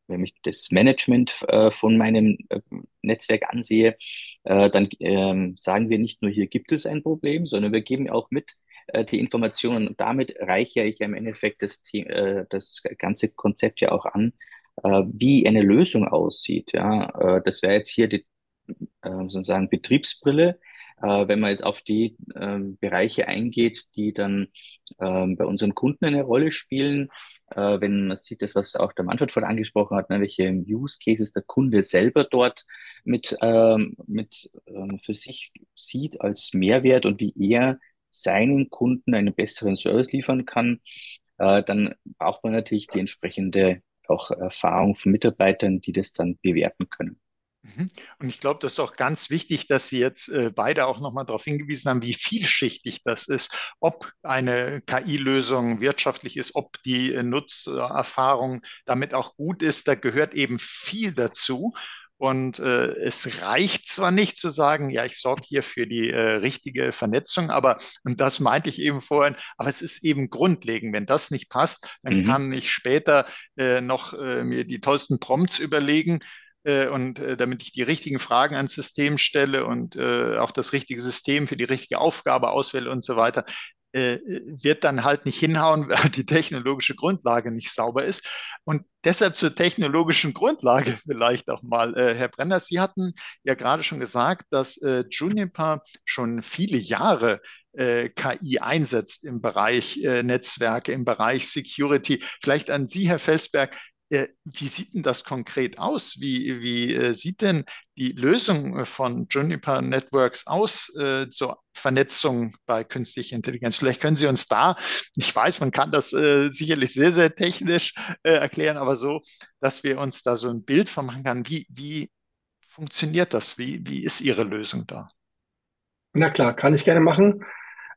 wenn ich das Management äh, von meinem äh, Netzwerk ansehe, äh, dann ähm, sagen wir nicht nur, hier gibt es ein Problem, sondern wir geben auch mit äh, die Informationen. Und damit reichere ich im Endeffekt das, äh, das ganze Konzept ja auch an, äh, wie eine Lösung aussieht. Ja, äh, das wäre jetzt hier die äh, sozusagen Betriebsbrille. Äh, wenn man jetzt auf die äh, Bereiche eingeht, die dann äh, bei unseren Kunden eine Rolle spielen, wenn man sieht, das, was auch der Manfred vorhin angesprochen hat, ne, welche Use Cases der Kunde selber dort mit, ähm, mit ähm, für sich sieht als Mehrwert und wie er seinen Kunden einen besseren Service liefern kann, äh, dann braucht man natürlich die entsprechende auch Erfahrung von Mitarbeitern, die das dann bewerten können. Mhm. Und ich glaube, das ist auch ganz wichtig, dass Sie jetzt äh, beide auch nochmal darauf hingewiesen haben, wie vielschichtig das ist, ob eine KI-Lösung wirtschaftlich ist, ob die äh, Nutzerfahrung damit auch gut ist. Da gehört eben viel dazu. Und äh, es reicht zwar nicht zu sagen, ja, ich sorge hier für die äh, richtige Vernetzung, aber, und das meinte ich eben vorhin, aber es ist eben grundlegend. Wenn das nicht passt, dann mhm. kann ich später äh, noch äh, mir die tollsten Prompts überlegen, äh, und äh, damit ich die richtigen Fragen ans System stelle und auch das richtige System für die richtige Aufgabe auswähle und so weiter, wird dann halt nicht hinhauen, (laughs) weil die technologische Grundlage nicht sauber ist. Und deshalb zur technologischen Grundlage (laughs) vielleicht auch mal, äh, Herr Brenner, Sie hatten ja gerade schon gesagt, dass äh, Juniper schon viele Jahre KI einsetzt im Bereich Netzwerke, im Bereich Security. Vielleicht an Sie, Herr Felsberg, äh, wie sieht denn das konkret aus? Wie, wie äh, sieht denn die Lösung von Juniper Networks aus äh, zur Vernetzung bei künstlicher Intelligenz? Vielleicht können Sie uns da, ich weiß, man kann das äh, sicherlich sehr, sehr technisch äh, erklären, aber so, dass wir uns da so ein Bild von machen können. Wie, wie funktioniert das? Wie, wie ist Ihre Lösung da? Na klar, kann ich gerne machen.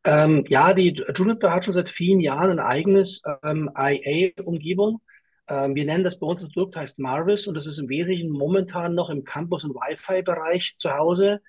Ähm, ja, die Juniper hat schon seit vielen Jahren ein eigenes ähm, IA-Umgebung. Ähm, wir nennen das bei uns, das Produkt heißt Marvis und das ist im Wesentlichen momentan noch im Campus- und Wi-Fi-Bereich zu Hause.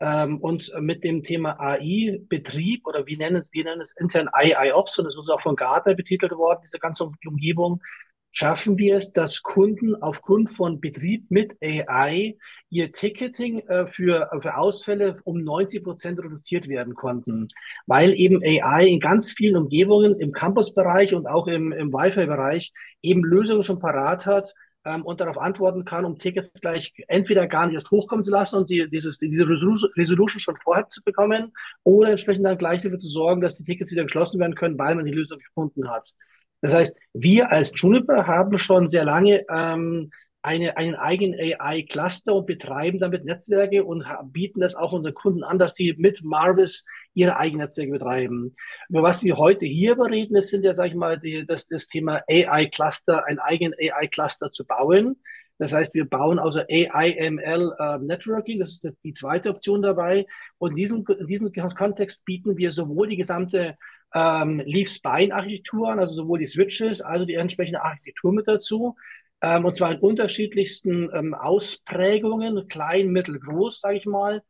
Ähm, und mit dem Thema AI-Betrieb oder wie nennen es, wir nennen es intern AI-Ops und das ist auch von Gartner betitelt worden, diese ganze Umgebung, schaffen wir es, dass Kunden aufgrund von Betrieb mit AI ihr Ticketing äh, für, für Ausfälle um 90 Prozent reduziert werden konnten, weil eben AI in ganz vielen Umgebungen im Campusbereich und auch im, im Wi-Fi-Bereich eben Lösungen schon parat hat, ähm, und darauf antworten kann, um Tickets gleich entweder gar nicht erst hochkommen zu lassen und die, dieses, diese Resolution schon vorher zu bekommen oder entsprechend dann gleich dafür zu sorgen, dass die Tickets wieder geschlossen werden können, weil man die Lösung gefunden hat. Das heißt, wir als Juniper haben schon sehr lange ähm, eine, einen eigenen AI-Cluster und betreiben damit Netzwerke und bieten das auch unseren Kunden an, dass sie mit Marvis ihre eigenen Netzwerke betreiben. Über was wir heute hier bereden, das sind ja, sag ich mal, die, das, das Thema AI-Cluster, einen eigenen AI-Cluster zu bauen. Das heißt, wir bauen also AI-ML äh, Networking, das ist die zweite Option dabei. Und in diesem, in diesem Kontext bieten wir sowohl die gesamte ähm, Leaf-Spine-Architekturen, also sowohl die Switches, also die entsprechende Architektur mit dazu. Ähm, und zwar in unterschiedlichsten ähm, Ausprägungen, klein, mittel, groß, sage ich mal,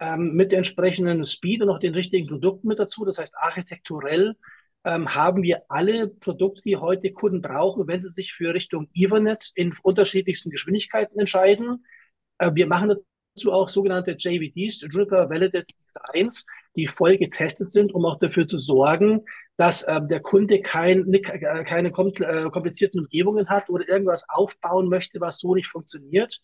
ähm, mit der entsprechenden Speed und auch den richtigen Produkten mit dazu. Das heißt, architekturell ähm, haben wir alle Produkte, die heute Kunden brauchen, wenn sie sich für Richtung Ethernet in unterschiedlichsten Geschwindigkeiten entscheiden. Äh, wir machen dazu auch sogenannte JVDs, Juniper Validated Designs, die voll getestet sind, um auch dafür zu sorgen, dass äh, der Kunde kein, äh, keine äh, komplizierten Umgebungen hat oder irgendwas aufbauen möchte, was so nicht funktioniert.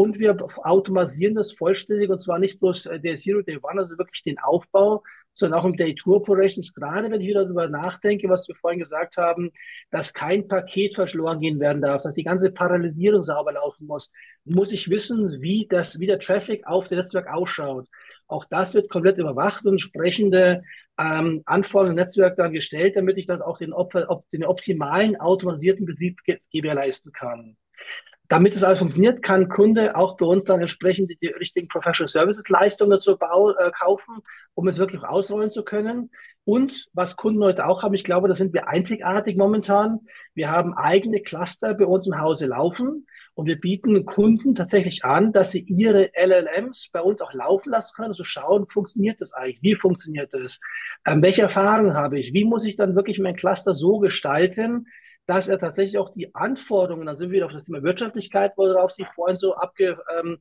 Und wir automatisieren das vollständig und zwar nicht bloß äh, der Zero Day One, also wirklich den Aufbau, sondern auch im Day Two Operations. Gerade wenn ich darüber nachdenke, was wir vorhin gesagt haben, dass kein Paket verschloren gehen werden darf, dass die ganze Paralysierung sauber laufen muss, muss ich wissen, wie das, wie der Traffic auf dem Netzwerk ausschaut. Auch das wird komplett überwacht und entsprechende ähm, Anforderungen im Netzwerk dann gestellt, damit ich das auch den, den optimalen automatisierten Betrieb gewährleisten kann. Damit es alles funktioniert, kann Kunde auch bei uns dann entsprechend die richtigen Professional Services Leistungen dazu bau, äh, kaufen, um es wirklich ausrollen zu können. Und was Kunden heute auch haben, ich glaube, da sind wir einzigartig momentan. Wir haben eigene Cluster bei uns im Hause laufen und wir bieten Kunden tatsächlich an, dass sie ihre LLMs bei uns auch laufen lassen können, zu also schauen, funktioniert das eigentlich? Wie funktioniert das? Ähm, welche Erfahrungen habe ich? Wie muss ich dann wirklich mein Cluster so gestalten, dass er tatsächlich auch die Anforderungen, dann sind wir wieder auf das Thema Wirtschaftlichkeit, worauf Sie vorhin so abge, ähm,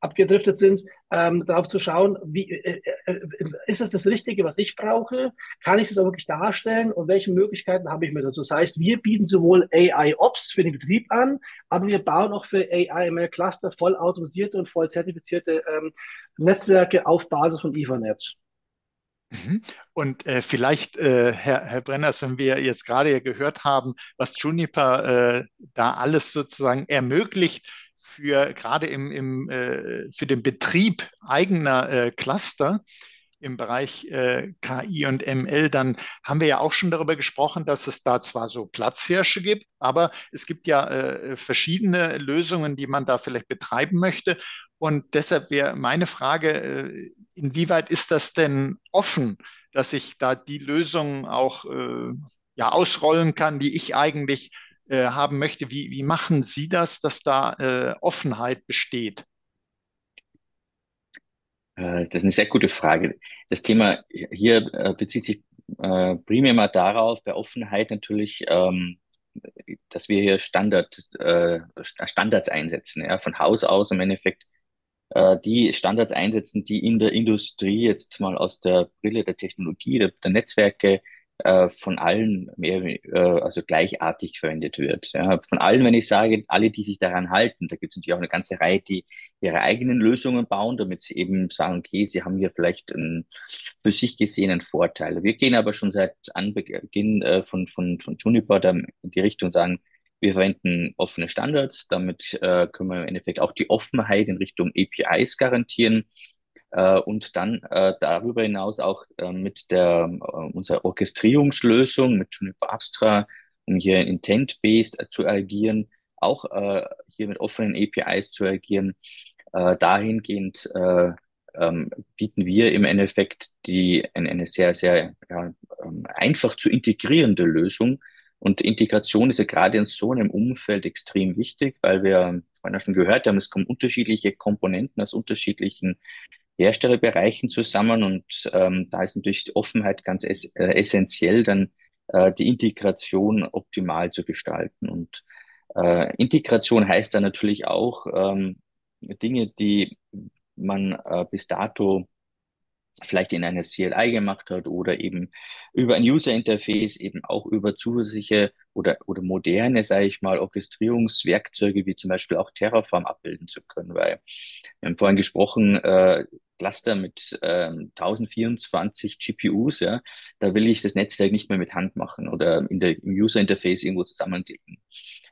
abgedriftet sind, ähm, darauf zu schauen, wie, äh, äh, ist das das Richtige, was ich brauche? Kann ich das auch wirklich darstellen und welche Möglichkeiten habe ich mir dazu? Das heißt, wir bieten sowohl AI-Ops für den Betrieb an, aber wir bauen auch für AI-ML-Cluster voll automatisierte und voll zertifizierte ähm, Netzwerke auf Basis von Ethernet. Mhm. Und äh, vielleicht, äh, Herr, Herr Brenners, wenn wir jetzt gerade ja gehört haben, was Juniper äh, da alles sozusagen ermöglicht für gerade im, im, äh, für den Betrieb eigener äh, Cluster, im Bereich äh, KI und ML, dann haben wir ja auch schon darüber gesprochen, dass es da zwar so Platzhirsche gibt, aber es gibt ja äh, verschiedene Lösungen, die man da vielleicht betreiben möchte. Und deshalb wäre meine Frage, äh, inwieweit ist das denn offen, dass ich da die Lösung auch äh, ja, ausrollen kann, die ich eigentlich äh, haben möchte? Wie, wie machen Sie das, dass da äh, Offenheit besteht? Äh, das ist eine sehr gute Frage. Das Thema hier äh, bezieht sich äh, primär mal darauf, bei Offenheit natürlich, ähm, dass wir hier Standard, Standards einsetzen, ja, von Haus aus im Endeffekt die Standards einsetzen, die in der Industrie jetzt mal aus der Brille der Technologie, der, der Netzwerke äh, von allen mehr, äh, also gleichartig verwendet wird. Ja, von allen, wenn ich sage, alle, die sich daran halten, da gibt es natürlich auch eine ganze Reihe, die ihre eigenen Lösungen bauen, damit sie eben sagen, okay, sie haben hier vielleicht einen für sich gesehenen Vorteil. Wir gehen aber schon seit Anbeginn äh, von, von, von Juniper in die Richtung sagen, wir verwenden offene Standards, damit äh, können wir im Endeffekt auch die Offenheit in Richtung APIs garantieren und dann äh, darüber hinaus auch äh, mit der äh, unserer Orchestrierungslösung mit Juniper Abstra, um hier intent-based äh, zu agieren, auch äh, hier mit offenen APIs zu agieren. Äh, dahingehend äh, ähm, bieten wir im Endeffekt die eine, eine sehr sehr ja, ähm, einfach zu integrierende Lösung. Und Integration ist ja gerade in so einem Umfeld extrem wichtig, weil wir vorhin schon gehört haben, es kommen unterschiedliche Komponenten aus unterschiedlichen Herstellerbereichen zusammen und ähm, da ist natürlich die Offenheit ganz ess äh, essentiell, dann äh, die Integration optimal zu gestalten. Und äh, Integration heißt dann natürlich auch ähm, Dinge, die man äh, bis dato vielleicht in einer CLI gemacht hat oder eben über ein User Interface, eben auch über zusätzliche oder, oder moderne, sage ich mal, Orchestrierungswerkzeuge wie zum Beispiel auch Terraform abbilden zu können, weil wir haben vorhin gesprochen, äh, Cluster mit ähm, 1024 GPUs, ja, da will ich das Netzwerk nicht mehr mit Hand machen oder in der, im User Interface irgendwo zusammenklicken.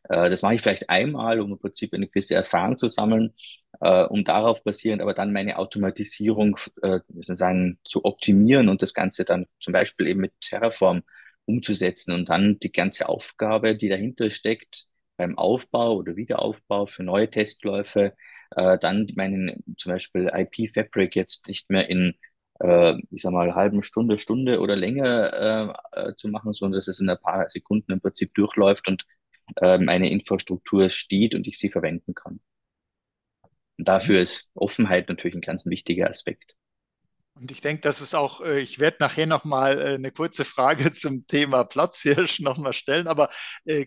Äh, das mache ich vielleicht einmal, um im Prinzip eine gewisse Erfahrung zu sammeln, äh, um darauf basierend aber dann meine Automatisierung äh, sozusagen zu optimieren und das Ganze dann zum Beispiel eben mit Terraform umzusetzen und dann die ganze Aufgabe, die dahinter steckt, beim Aufbau oder Wiederaufbau für neue Testläufe, äh, dann meinen zum Beispiel IP Fabric jetzt nicht mehr in äh, ich sag mal, halben Stunde, Stunde oder länger äh, äh, zu machen, sondern dass es in ein paar Sekunden im Prinzip durchläuft und äh, meine Infrastruktur steht und ich sie verwenden kann. Und dafür ist Offenheit natürlich ein ganz wichtiger Aspekt. Und ich denke, das ist auch, äh, ich werde nachher nochmal äh, eine kurze Frage (laughs) zum Thema Platzhirsch (laughs) nochmal stellen, aber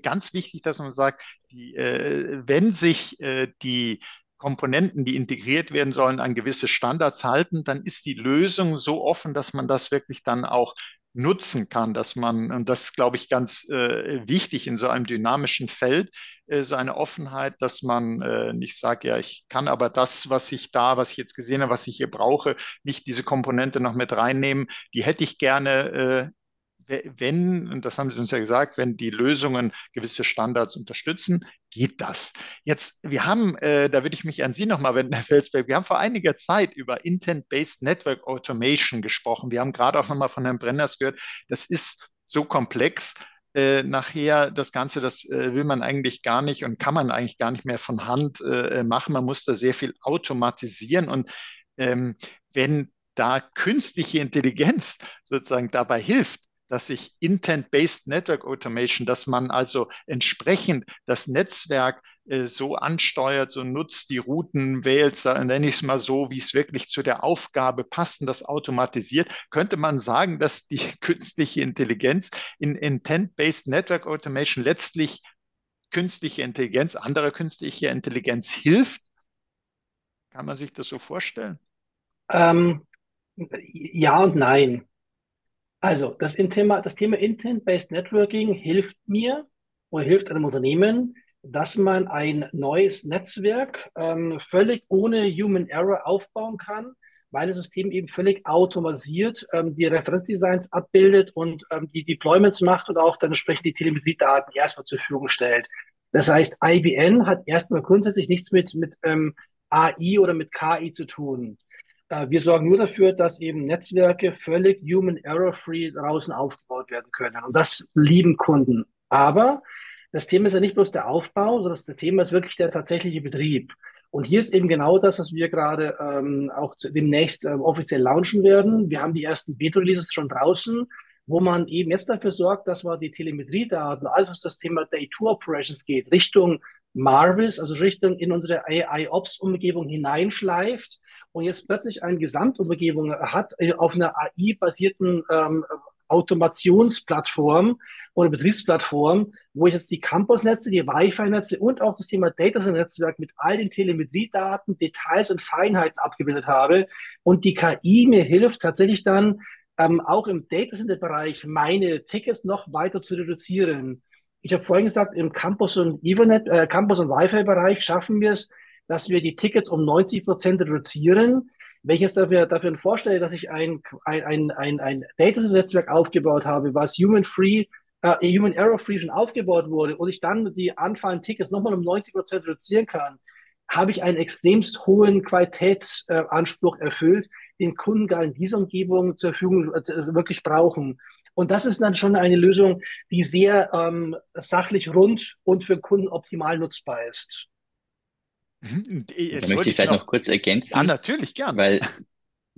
ganz wichtig, dass man sagt, die, wenn sich die Komponenten, die integriert werden sollen, an gewisse Standards halten, dann ist die Lösung so offen, dass man das wirklich dann auch nutzen kann, dass man, und das ist, glaube ich, ganz äh, wichtig in so einem dynamischen Feld, äh, so eine Offenheit, dass man äh, nicht sagt, ja, ich kann aber das, was ich da, was ich jetzt gesehen habe, was ich hier brauche, nicht diese Komponente noch mit reinnehmen. Die hätte ich gerne äh, wenn, und das haben Sie uns ja gesagt, wenn die Lösungen gewisse Standards unterstützen, geht das. Jetzt, wir haben, äh, da würde ich mich an Sie nochmal wenden, Herr Felsberg, wir haben vor einiger Zeit über Intent-Based Network Automation gesprochen. Wir haben gerade auch nochmal von Herrn Brenners gehört, das ist so komplex. äh, nachher das Ganze, das äh, will man eigentlich gar nicht und kann man eigentlich gar nicht mehr von Hand äh, machen. Man muss da sehr viel automatisieren und ähm, wenn da künstliche Intelligenz sozusagen dabei hilft, dass sich Intent-Based Network Automation, dass man also entsprechend das Netzwerk äh, so ansteuert, so nutzt, die Routen wählt, nenne ich es mal so, wie es wirklich zu der Aufgabe passt und das automatisiert, könnte man sagen, dass die (laughs) künstliche Intelligenz in Intent-Based Network Automation letztlich künstliche Intelligenz, andere künstliche Intelligenz hilft. Kann man sich das so vorstellen? Ähm, ja und nein. Also das, Thema, das Thema Intent-Based Networking hilft mir oder hilft einem Unternehmen, dass man ein neues Netzwerk ähm, völlig ohne Human Error aufbauen kann, weil das System eben völlig automatisiert ähm, die Referenzdesigns abbildet und ähm, die Deployments macht und auch dann entsprechend die Telemetriedaten erstmal zur Verfügung stellt. Das heißt, IBN hat erstmal grundsätzlich nichts mit, mit ähm, AI oder mit KI zu tun. Äh, wir sorgen nur dafür, dass eben Netzwerke völlig human error free draußen aufgebaut werden können. Und das lieben Kunden. Aber das Thema ist ja nicht bloß der Aufbau, sondern das Thema ist wirklich der tatsächliche Betrieb. Und hier ist eben genau das, was wir gerade ähm, auch demnächst ähm, offiziell launchen werden. Wir haben die ersten Beta-Releases schon draußen, wo man eben jetzt dafür sorgt, dass man die Telemetriedaten, alles was das Thema Day-to Operations geht, Richtung Marvis, also Richtung in unsere AI-Ops-Umgebung hineinschleift und jetzt plötzlich eine Gesamtumgebung hat äh, auf einer AI-basierten ähm, Automationsplattform oder Betriebsplattform, wo ich jetzt die Campusnetze, die Wi-Fi-Netze und auch das Thema Data Netzwerk mit all den Telemetriedaten, Details und Feinheiten abgebildet habe und die KI mir hilft tatsächlich dann ähm, auch im Data Center Bereich meine Tickets noch weiter zu reduzieren. Ich habe vorhin gesagt, im Campus und äh, und Wi-Fi Bereich schaffen wir es, dass wir die Tickets um 90 Prozent reduzieren. Wenn ich jetzt dafür, dafür vorstelle, dass ich ein, ein, ein, ein Data-Netzwerk aufgebaut habe, was human-free, äh, human-error-free schon aufgebaut wurde und ich dann die anfallenden Tickets nochmal um 90 Prozent reduzieren kann, habe ich einen extremst hohen Qualitätsanspruch äh, erfüllt, den Kunden gar in dieser Umgebung zur Verfügung äh, wirklich brauchen. Und das ist dann schon eine Lösung, die sehr ähm, sachlich rund und für Kunden optimal nutzbar ist. Mhm. Da möchte ich vielleicht noch, noch, kurz ergänzen. Ja, natürlich, gern. Weil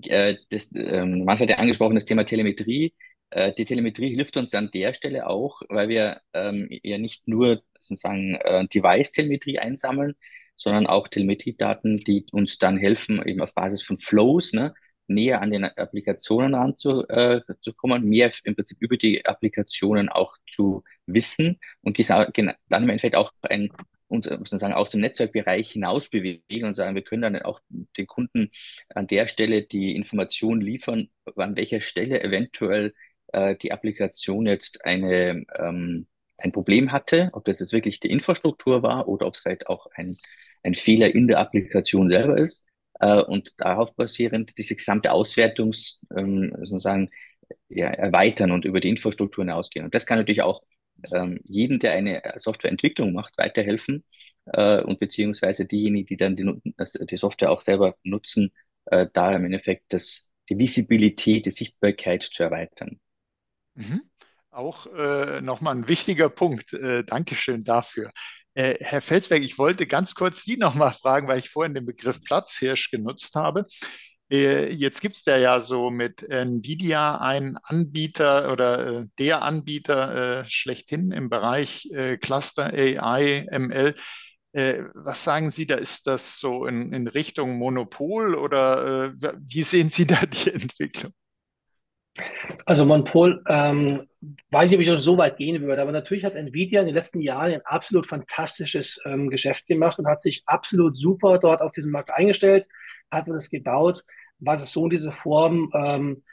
äh, das, ähm, manchmal hat ja angesprochen, das Thema Telemetrie. Äh, die Telemetrie hilft uns an der Stelle auch, weil wir ähm, ja nicht nur sozusagen äh, Device-Telemetrie einsammeln, sondern auch Telemetriedaten, die uns dann helfen, eben auf Basis von Flows, ne, näher an den Applikationen ranzukommen, äh, mehr im Prinzip über die Applikationen auch zu wissen und dann im Endeffekt auch ein uns äh, sozusagen aus dem Netzwerkbereich hinaus bewegen und sagen, wir können dann auch den Kunden an der Stelle die Information liefern, an welcher Stelle eventuell äh, die Applikation jetzt eine, ähm, ein Problem hatte, ob das jetzt wirklich die Infrastruktur war oder ob es vielleicht auch ein, ein Fehler in der Applikation selber ist. Äh, und darauf basierend diese gesamte Auswertungs ähm, sozusagen ja, erweitern und über die Infrastruktur hinausgehen. Und das kann natürlich auch ähm, jeden, der eine Softwareentwicklung macht, weiterhelfen äh, und beziehungsweise diejenigen, die dann die, die Software auch selber nutzen, äh, da im Endeffekt das, die Visibilität, die Sichtbarkeit zu erweitern. Mhm. Auch äh, nochmal ein wichtiger Punkt. Äh, Dankeschön dafür. Äh, Herr Felsberg, ich wollte ganz kurz Sie nochmal fragen, weil ich vorhin den Begriff Platzhirsch genutzt habe. Äh, jetzt gibt es da ja so mit Nvidia einen Anbieter oder äh, der Anbieter schlechthin im Bereich Cluster AI, ML. Was sagen Sie da? Ist das so in, in Richtung Monopol oder wie sehen Sie da die Entwicklung? Also Monopol, ähm, weiß ich, ob ich so weit gehen würde, aber natürlich hat Nvidia in den letzten Jahren ein absolut fantastisches ähm, Geschäft gemacht und hat sich absolut super dort auf diesen Markt eingestellt hat das gebaut, was es so in dieser Form ähm,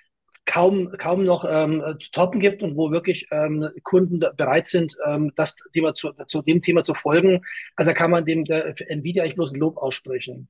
kaum, kaum noch ähm, zu toppen gibt und wo wirklich ähm, Kunden bereit sind, ähm, das Thema zu, zu dem Thema zu folgen. Also da kann man dem der Nvidia eigentlich bloß ein Lob aussprechen.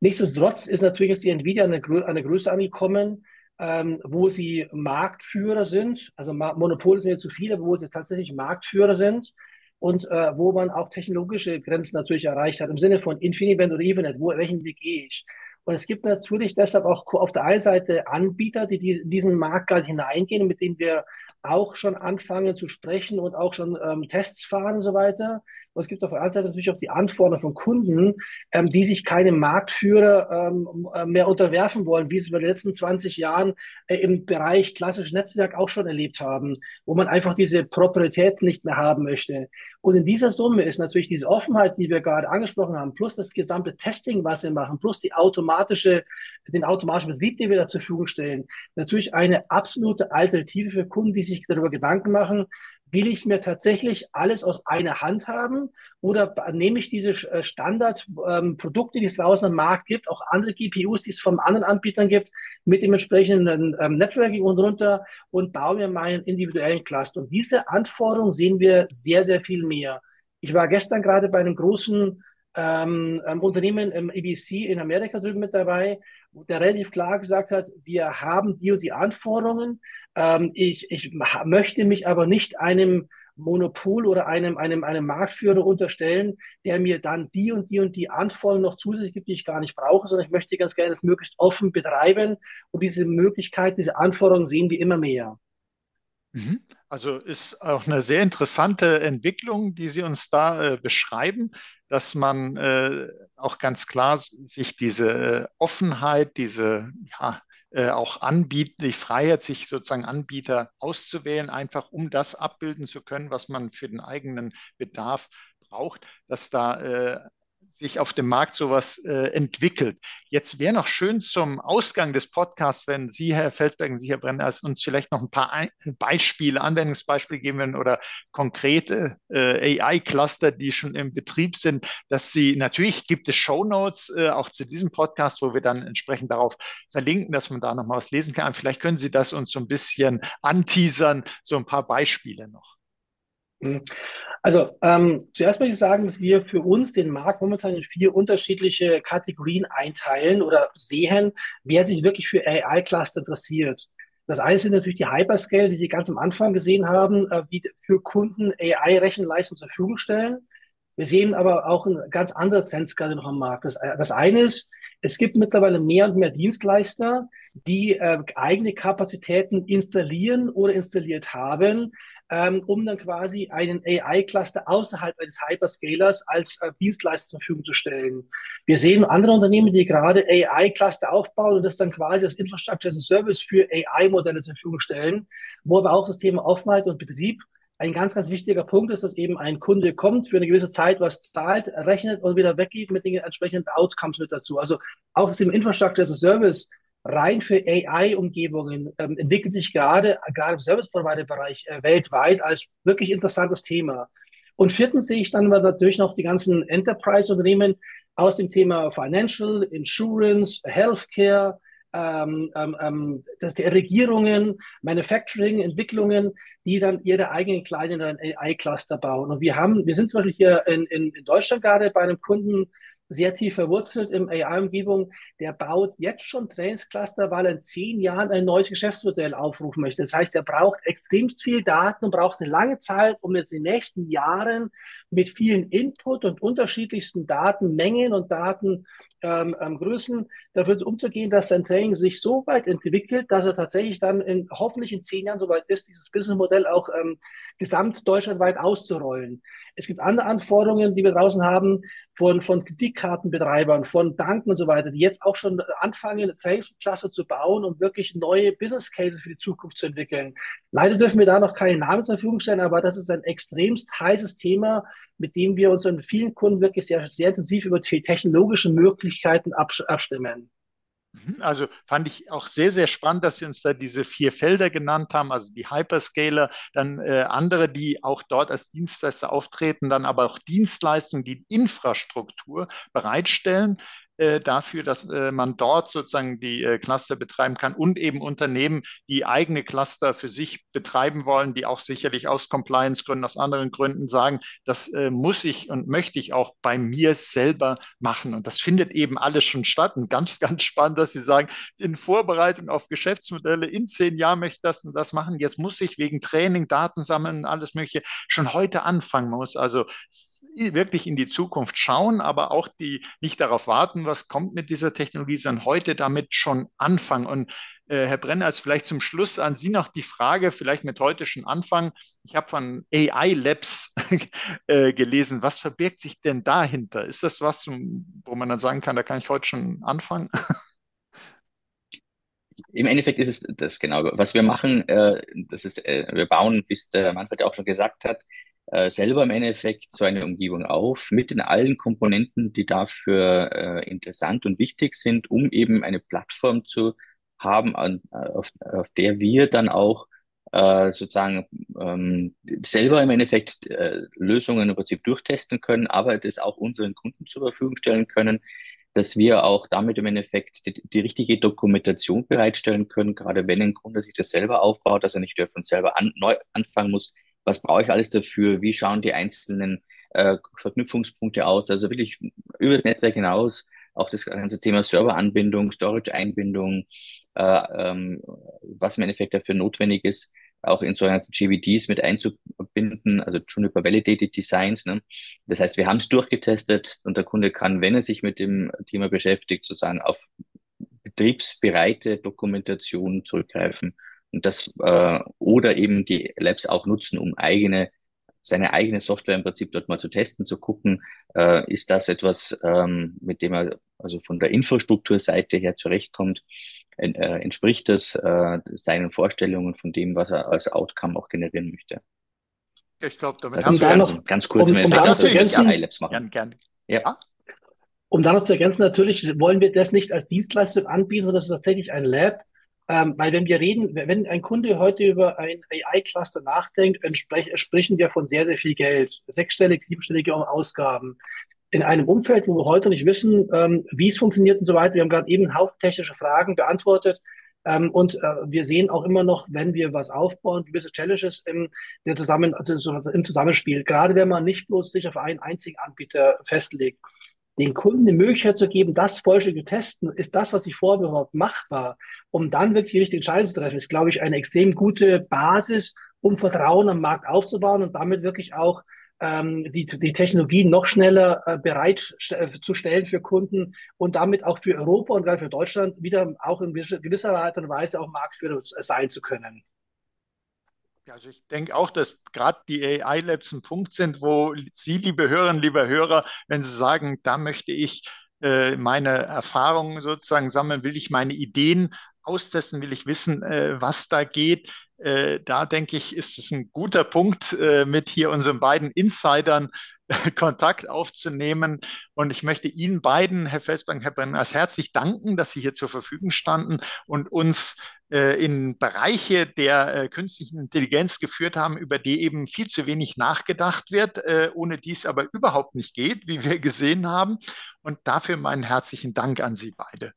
Nichtsdestotrotz ist natürlich jetzt die Nvidia an eine, eine Größe angekommen, ähm, wo sie Marktführer sind. Also Monopol ist mir zu viel, aber wo sie tatsächlich Marktführer sind und äh, wo man auch technologische Grenzen natürlich erreicht hat, im Sinne von InfiniBand oder Ethernet, wo, welchen Weg gehe ich? Und es gibt natürlich deshalb auch auf der einen Seite Anbieter, die in diesen Markt gerade hineingehen, mit denen wir auch schon anfangen zu sprechen und auch schon ähm, Tests fahren und so weiter. Und es gibt auf der anderen Seite natürlich auch die Anforderungen von Kunden, ähm, die sich keinem Marktführer ähm, äh, mehr unterwerfen wollen, wie es über die letzten 20 Jahren äh, im Bereich klassisches Netzwerk auch schon erlebt haben, wo man einfach diese Proprietät nicht mehr haben möchte. Und in dieser Summe ist natürlich diese Offenheit, die wir gerade angesprochen haben, plus das gesamte Testing, was wir machen, plus die automatische, den automatischen Betrieb, den wir da zur Verfügung stellen, natürlich eine absolute Alternative für Kunden, die sich darüber Gedanken machen, will ich mir tatsächlich alles aus einer Hand haben oder nehme ich diese äh, Standardprodukte, ähm, die es draußen am Markt gibt, auch andere GPUs, die es von anderen Anbietern gibt, mit dem entsprechenden ähm, Networking und runter und baue mir meinen individuellen Cluster. Und diese Anforderungen sehen wir sehr, sehr viel mehr. Ich war gestern gerade bei einem großen ähm, ähm Unternehmen im EBC in Amerika drüben mit dabei, der relativ klar gesagt hat, wir haben die und die Anforderungen, ähm, ich, ich möchte mich aber nicht einem Monopol oder einem, einem, einem Marktführer unterstellen, der mir dann die und die und die Anforderungen noch zusätzlich gibt, die ich gar nicht brauche, sondern ich möchte ganz gerne das möglichst offen betreiben und diese Möglichkeit, diese Anforderungen sehen wir immer mehr. Mhm. Also ist auch eine sehr interessante Entwicklung, die Sie uns da äh, beschreiben, dass man äh, auch ganz klar sich diese äh, Offenheit, diese ja, äh, auch anbieten, die Freiheit, sich sozusagen Anbieter auszuwählen, einfach um das abbilden zu können, was man für den eigenen Bedarf braucht, dass da äh, sich auf dem Markt sowas äh, entwickelt. Jetzt wäre noch schön zum Ausgang des Podcasts, wenn Sie, Herr Feldberg und Sie, Herr Brenner, uns vielleicht noch ein paar Beispiele, Anwendungsbeispiele geben würden oder konkrete äh, AI-Cluster, die schon im Betrieb sind, dass Sie, natürlich gibt es Shownotes äh, auch zu diesem Podcast, wo wir dann entsprechend darauf verlinken, dass man da noch mal was lesen kann. Vielleicht können Sie das uns so ein bisschen anteasern, so ein paar Beispiele noch. Mhm. Also ähm, zuerst möchte ich sagen, dass wir für uns den Markt momentan in vier unterschiedliche Kategorien einteilen oder sehen, wer sich wirklich für AI-Cluster interessiert. Das eine sind natürlich die Hyperscale, die Sie ganz am Anfang gesehen haben, äh, die für Kunden AI-Rechenleistung zur Verfügung stellen. Wir sehen aber auch ein ganz andere Trends noch am Markt. Das, das eine ist, es gibt mittlerweile mehr und mehr Dienstleister, die äh, eigene Kapazitäten installieren oder installiert haben, ähm, um dann quasi einen AI-Cluster außerhalb eines Hyperscalers als äh, Dienstleister zur Verfügung zu stellen. Wir sehen andere Unternehmen, die gerade AI-Cluster aufbauen und das dann quasi als Infrastructure as a Service für AI-Modelle zur Verfügung stellen, wo aber auch das Thema Offenheit und Betrieb ein ganz, ganz wichtiger Punkt ist, dass eben ein Kunde kommt, für eine gewisse Zeit was zahlt, rechnet und wieder weggeht mit den entsprechenden Outcomes mit dazu. Also auch das Thema Infrastructure as a Service rein für AI-Umgebungen ähm, entwickelt sich gerade, gerade im Service-Provider-Bereich äh, weltweit als wirklich interessantes Thema. Und viertens sehe ich dann natürlich noch die ganzen Enterprise-Unternehmen aus dem Thema Financial, Insurance, Healthcare, ähm, ähm, ähm das, die Regierungen, Manufacturing, Entwicklungen, die dann ihre eigenen kleinen AI-Cluster bauen. Und wir haben, wir sind zum Beispiel hier in, in, in Deutschland gerade bei einem Kunden sehr tief verwurzelt im AI-Umgebung, der baut jetzt schon Trainingscluster, weil er in zehn Jahren ein neues Geschäftsmodell aufrufen möchte. Das heißt, er braucht extrem viel Daten und braucht eine lange Zeit, um jetzt in den nächsten Jahren mit vielen Input und unterschiedlichsten Datenmengen und Daten ähm, ähm, Größen dafür umzugehen, dass sein Training sich so weit entwickelt, dass er tatsächlich dann in, hoffentlich in zehn Jahren so weit ist, dieses Businessmodell auch ähm, gesamt deutschlandweit auszurollen. Es gibt andere Anforderungen, die wir draußen haben von, von Kreditkartenbetreibern, von Banken und so weiter, die jetzt auch schon anfangen, eine Trainingsklasse zu bauen, um wirklich neue Business Cases für die Zukunft zu entwickeln. Leider dürfen wir da noch keine Namen zur Verfügung stellen, aber das ist ein extremst heißes Thema, mit dem wir uns in vielen Kunden wirklich sehr, sehr intensiv über die technologischen Möglichkeiten abstimmen. Mhm, also fand ich auch sehr, sehr spannend, dass Sie uns da diese vier Felder genannt haben, also die Hyperscaler, dann äh, andere, die auch dort als Dienstleister auftreten, dann aber auch Dienstleistungen, die Infrastruktur bereitstellen äh, dafür, dass äh, man dort sozusagen die äh, Cluster betreiben kann und eben Unternehmen, die eigene Cluster für sich betreiben wollen, die auch sicherlich aus Compliance-Gründen, aus anderen Gründen sagen, das muss ich und möchte ich auch bei mir selber machen. Und das findet eben alles schon statt. Und ganz, (laughs) ganz spannend, dass Sie sagen, in Vorbereitung auf Geschäftsmodelle, in zehn Jahren möchte ich das und das machen. Jetzt muss ich wegen Training, Daten sammeln, alles Mögliche schon heute anfangen. Man muss also wirklich in die Zukunft schauen, aber auch die nicht darauf warten, was kommt mit dieser Technologie, sondern heute damit schon anfangen. Und äh, Herr Brenner, als vielleicht zum Schluss an Sie noch die Frage, vielleicht mit heute schon anfangen. Ich habe von AI Labs (laughs) äh, gelesen. Was verbirgt sich denn dahinter? Ist das was, wo man dann sagen kann, da kann ich heute schon anfangen? (laughs) Im Endeffekt ist es das genau. Was wir machen, äh, das ist, äh, wir bauen, wie es der Manfred auch schon gesagt hat, äh, selber im Endeffekt so eine Umgebung auf mit den allen Komponenten, die dafür äh, interessant und wichtig sind, um eben eine Plattform zu haben, an, auf, auf der wir dann auch äh, sozusagen ähm, selber im Endeffekt äh, Lösungen im Prinzip durchtesten können, aber das auch unseren Kunden zur Verfügung stellen können, dass wir auch damit im Endeffekt die, die richtige Dokumentation bereitstellen können, gerade wenn ein Kunde sich das selber aufbaut, dass er nicht von selber an, neu anfangen muss. Was brauche ich alles dafür? Wie schauen die einzelnen äh, Verknüpfungspunkte aus? Also wirklich über das Netzwerk hinaus auch das ganze Thema Serveranbindung, Storage-Einbindung, äh, ähm, was im Endeffekt dafür notwendig ist, auch in sogenannte GVDs mit einzubinden, also Juniper Validated Designs. Ne? Das heißt, wir haben es durchgetestet und der Kunde kann, wenn er sich mit dem Thema beschäftigt, sozusagen auf betriebsbereite Dokumentation zurückgreifen und das äh, oder eben die Labs auch nutzen, um eigene seine eigene Software im Prinzip dort mal zu testen, zu gucken, äh, ist das etwas, ähm, mit dem er also von der Infrastrukturseite her zurechtkommt äh, entspricht das äh, seinen Vorstellungen von dem, was er als Outcome auch generieren möchte. Ich glaube, damit also haben wir noch, ganz kurz um, um da zu ergänzen, machen. Gern, gern. Ja. Um da noch zu ergänzen, natürlich wollen wir das nicht als Dienstleistung anbieten, sondern es ist tatsächlich ein Lab. Ähm, weil wenn wir reden, wenn ein Kunde heute über ein AI-Cluster nachdenkt, sprechen wir von sehr, sehr viel Geld. Sechsstellig, siebenstellige Ausgaben in einem Umfeld, wo wir heute nicht wissen, ähm, wie es funktioniert und so weiter. Wir haben gerade eben einen Haufen technische Fragen beantwortet. Ähm, und äh, wir sehen auch immer noch, wenn wir was aufbauen, gewisse Challenges im, Zusammen, also im Zusammenspiel. Gerade wenn man nicht bloß sich auf einen einzigen Anbieter festlegt. Den Kunden die Möglichkeit zu geben, das vollständig zu testen, ist das, was ich vorher überhaupt machbar, um dann wirklich die richtige Entscheidung zu treffen, ist, glaube ich, eine extrem gute Basis, um Vertrauen am Markt aufzubauen und damit wirklich auch ähm, die, die Technologie noch schneller äh, bereitzustellen für Kunden und damit auch für Europa und gerade für Deutschland wieder auch in gewisser Art und Weise auch Marktführer sein zu können. Also ich denke auch, dass gerade die AI-Labs ein Punkt sind, wo Sie, liebe Hörerinnen, liebe Hörer, wenn Sie sagen, da möchte ich äh, meine Erfahrungen sozusagen sammeln, will ich meine Ideen austesten, will ich wissen, äh, was da geht, äh, da denke ich, ist es ein guter Punkt, äh, mit hier unseren beiden Insidern (laughs) Kontakt aufzunehmen. Und ich möchte Ihnen beiden, Herr Felsbank, Herr Brenners, herzlich danken, dass Sie hier zur Verfügung standen und uns äh, in Bereiche der äh, künstlichen Intelligenz geführt haben, über die eben viel zu wenig nachgedacht wird, äh, ohne dies aber überhaupt nicht geht, wie wir gesehen haben. Und dafür meinen herzlichen Dank an Sie beide.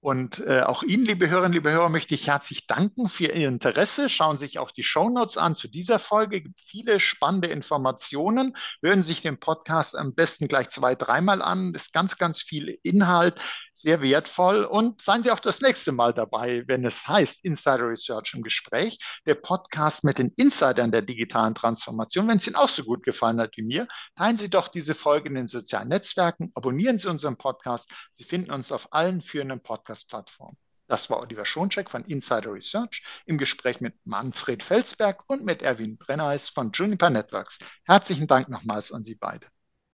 Und äh, auch Ihnen, liebe Hörerinnen, liebe Hörer, möchte ich herzlich danken für Ihr Interesse. Schauen Sie sich auch die Shownotes an zu dieser Folge. Es gibt viele spannende Informationen. Hören Sie sich den Podcast am besten gleich zwei, dreimal an. Es ist ganz, ganz viel Inhalt, sehr wertvoll. Und seien Sie auch das nächste Mal dabei, wenn es heißt Insider Research im Gespräch, der Podcast mit den Insidern der digitalen Transformation. Wenn es Ihnen auch so gut gefallen hat wie mir, teilen Sie doch diese Folge in den sozialen Netzwerken, abonnieren Sie unseren Podcast. Sie finden uns auf allen führenden Podcasts Podcast-Plattform. Das war Oliver Schoncheck von Insider Research im Gespräch mit Manfred Felsberg und mit Erwin Brenneis von Juniper Networks. Herzlichen Dank nochmals an Sie beide.